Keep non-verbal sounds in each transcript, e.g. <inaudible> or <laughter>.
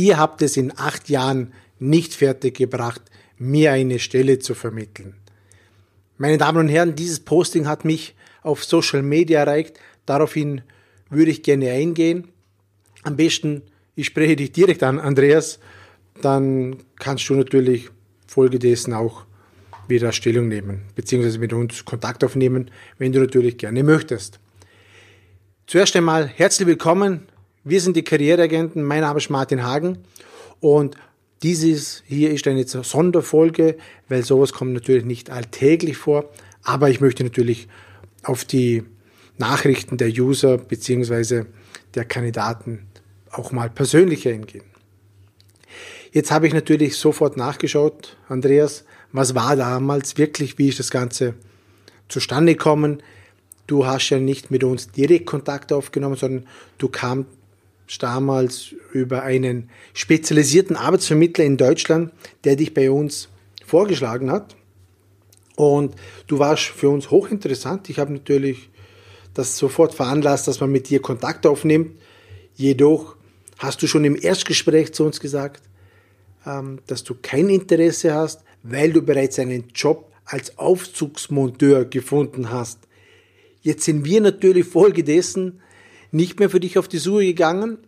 ihr habt es in acht Jahren nicht fertiggebracht, mir eine Stelle zu vermitteln. Meine Damen und Herren, dieses Posting hat mich auf Social Media erreicht. Daraufhin würde ich gerne eingehen. Am besten, ich spreche dich direkt an, Andreas. Dann kannst du natürlich folgedessen auch wieder Stellung nehmen, beziehungsweise mit uns Kontakt aufnehmen, wenn du natürlich gerne möchtest. Zuerst einmal herzlich willkommen. Wir sind die Karriereagenten. Mein Name ist Martin Hagen und dieses hier ist eine Sonderfolge, weil sowas kommt natürlich nicht alltäglich vor, aber ich möchte natürlich auf die Nachrichten der User beziehungsweise der Kandidaten auch mal persönlich eingehen. Jetzt habe ich natürlich sofort nachgeschaut, Andreas, was war damals wirklich, wie ist das Ganze zustande gekommen? Du hast ja nicht mit uns direkt Kontakt aufgenommen, sondern du kamst damals über einen spezialisierten Arbeitsvermittler in Deutschland, der dich bei uns vorgeschlagen hat. Und du warst für uns hochinteressant. Ich habe natürlich das sofort veranlasst, dass man mit dir Kontakt aufnimmt. Jedoch hast du schon im Erstgespräch zu uns gesagt, ähm, dass du kein Interesse hast, weil du bereits einen Job als Aufzugsmonteur gefunden hast. Jetzt sind wir natürlich folgedessen nicht mehr für dich auf die Suche gegangen,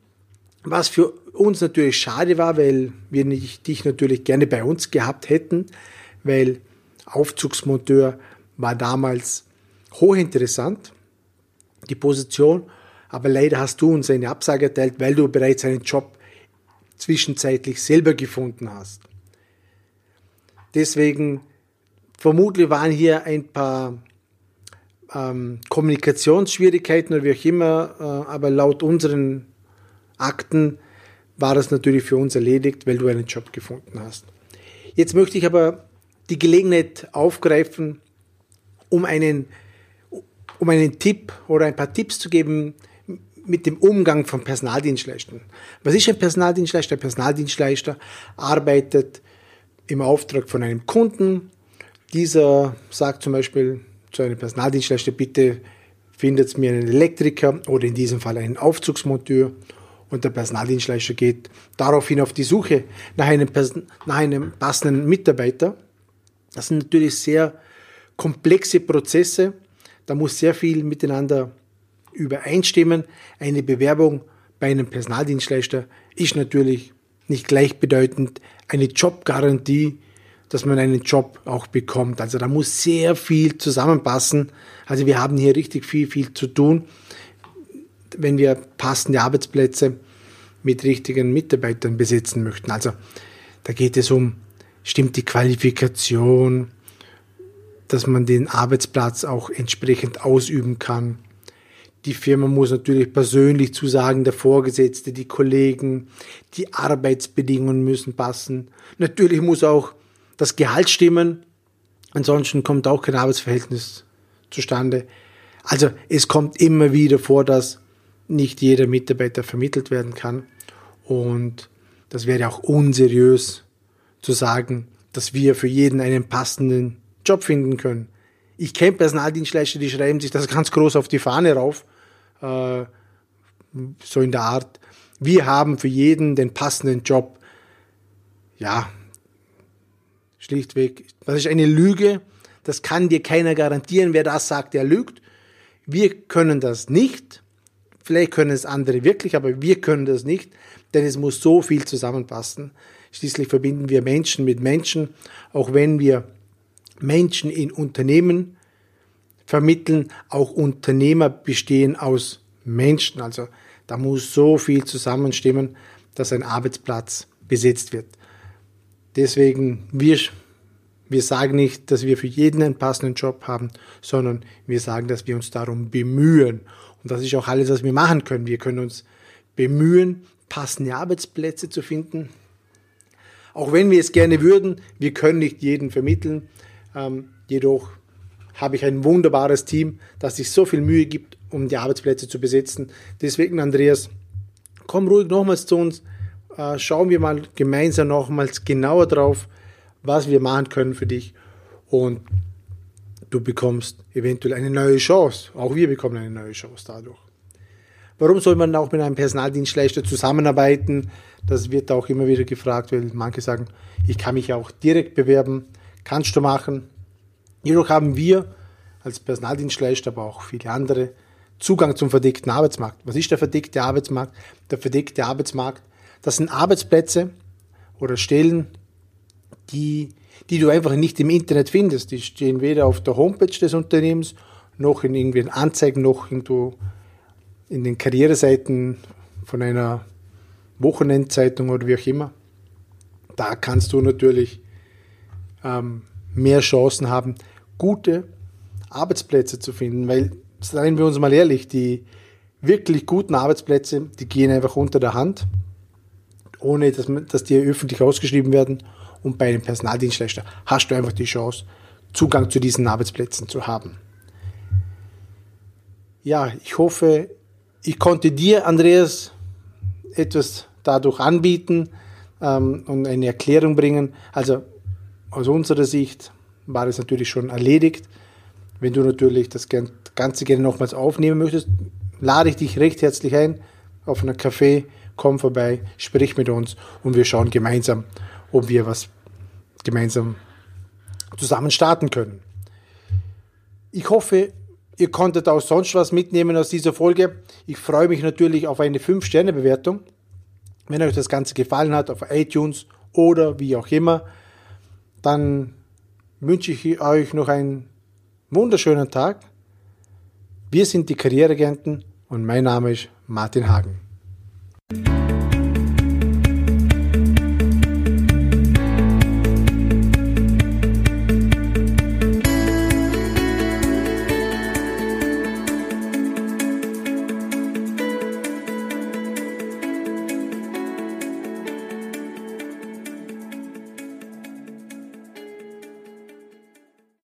was für uns natürlich schade war, weil wir nicht, dich natürlich gerne bei uns gehabt hätten, weil Aufzugsmonteur war damals hochinteressant, die Position, aber leider hast du uns eine Absage erteilt, weil du bereits einen Job zwischenzeitlich selber gefunden hast. Deswegen vermutlich waren hier ein paar ähm, Kommunikationsschwierigkeiten oder wie auch immer, äh, aber laut unseren Akten war das natürlich für uns erledigt, weil du einen Job gefunden hast. Jetzt möchte ich aber die Gelegenheit aufgreifen, um einen, um einen Tipp oder ein paar Tipps zu geben mit dem Umgang von Personaldienstleistern. Was ist ein Personaldienstleister? Ein Personaldienstleister arbeitet im Auftrag von einem Kunden. Dieser sagt zum Beispiel zu einem Personaldienstleister, bitte findet mir einen Elektriker oder in diesem Fall einen Aufzugsmonteur und der Personaldienstleister geht daraufhin auf die Suche nach einem, nach einem passenden Mitarbeiter. Das sind natürlich sehr komplexe Prozesse. Da muss sehr viel miteinander übereinstimmen. Eine Bewerbung bei einem Personaldienstleister ist natürlich nicht gleichbedeutend eine Jobgarantie, dass man einen Job auch bekommt. Also da muss sehr viel zusammenpassen. Also wir haben hier richtig viel, viel zu tun, wenn wir passende Arbeitsplätze mit richtigen Mitarbeitern besetzen möchten. Also da geht es um, stimmt die Qualifikation, dass man den Arbeitsplatz auch entsprechend ausüben kann. Die Firma muss natürlich persönlich zusagen, der Vorgesetzte, die Kollegen, die Arbeitsbedingungen müssen passen. Natürlich muss auch das Gehalt stimmen, ansonsten kommt auch kein Arbeitsverhältnis zustande. Also es kommt immer wieder vor, dass nicht jeder Mitarbeiter vermittelt werden kann. Und das wäre auch unseriös zu sagen, dass wir für jeden einen passenden Job finden können. Ich kenne Personaldienstleister, die schreiben sich das <laughs> ganz groß auf die Fahne rauf, äh, so in der Art, wir haben für jeden den passenden Job. Ja, schlichtweg, das ist eine Lüge, das kann dir keiner garantieren, wer das sagt, der lügt. Wir können das nicht, vielleicht können es andere wirklich, aber wir können das nicht denn es muss so viel zusammenpassen. Schließlich verbinden wir Menschen mit Menschen, auch wenn wir Menschen in Unternehmen vermitteln, auch Unternehmer bestehen aus Menschen. Also da muss so viel zusammenstimmen, dass ein Arbeitsplatz besetzt wird. Deswegen, wir, wir sagen nicht, dass wir für jeden einen passenden Job haben, sondern wir sagen, dass wir uns darum bemühen. Und das ist auch alles, was wir machen können. Wir können uns bemühen, passende Arbeitsplätze zu finden. Auch wenn wir es gerne würden, wir können nicht jeden vermitteln. Ähm, jedoch habe ich ein wunderbares Team, das sich so viel Mühe gibt, um die Arbeitsplätze zu besetzen. Deswegen, Andreas, komm ruhig nochmals zu uns. Äh, schauen wir mal gemeinsam nochmals genauer drauf, was wir machen können für dich. Und du bekommst eventuell eine neue Chance. Auch wir bekommen eine neue Chance dadurch. Warum soll man auch mit einem Personaldienstleister zusammenarbeiten? Das wird auch immer wieder gefragt, weil manche sagen, ich kann mich auch direkt bewerben, kannst du machen. Jedoch haben wir als Personaldienstleister, aber auch viele andere, Zugang zum verdeckten Arbeitsmarkt. Was ist der verdeckte Arbeitsmarkt? Der verdeckte Arbeitsmarkt, das sind Arbeitsplätze oder Stellen, die, die du einfach nicht im Internet findest. Die stehen weder auf der Homepage des Unternehmens, noch in irgendwelchen Anzeigen, noch irgendwo in den Karriereseiten von einer Wochenendzeitung oder wie auch immer. Da kannst du natürlich ähm, mehr Chancen haben, gute Arbeitsplätze zu finden, weil, seien wir uns mal ehrlich, die wirklich guten Arbeitsplätze, die gehen einfach unter der Hand, ohne dass, dass die öffentlich ausgeschrieben werden. Und bei einem Personaldienstleister hast du einfach die Chance, Zugang zu diesen Arbeitsplätzen zu haben. Ja, ich hoffe, ich konnte dir, Andreas, etwas dadurch anbieten ähm, und eine Erklärung bringen. Also aus unserer Sicht war es natürlich schon erledigt. Wenn du natürlich das Ganze gerne nochmals aufnehmen möchtest, lade ich dich recht herzlich ein auf einen Café, komm vorbei, sprich mit uns und wir schauen gemeinsam, ob wir was gemeinsam zusammen starten können. Ich hoffe, ihr konntet auch sonst was mitnehmen aus dieser Folge. Ich freue mich natürlich auf eine 5-Sterne-Bewertung. Wenn euch das Ganze gefallen hat, auf iTunes oder wie auch immer, dann wünsche ich euch noch einen wunderschönen Tag. Wir sind die Karriereagenten und mein Name ist Martin Hagen.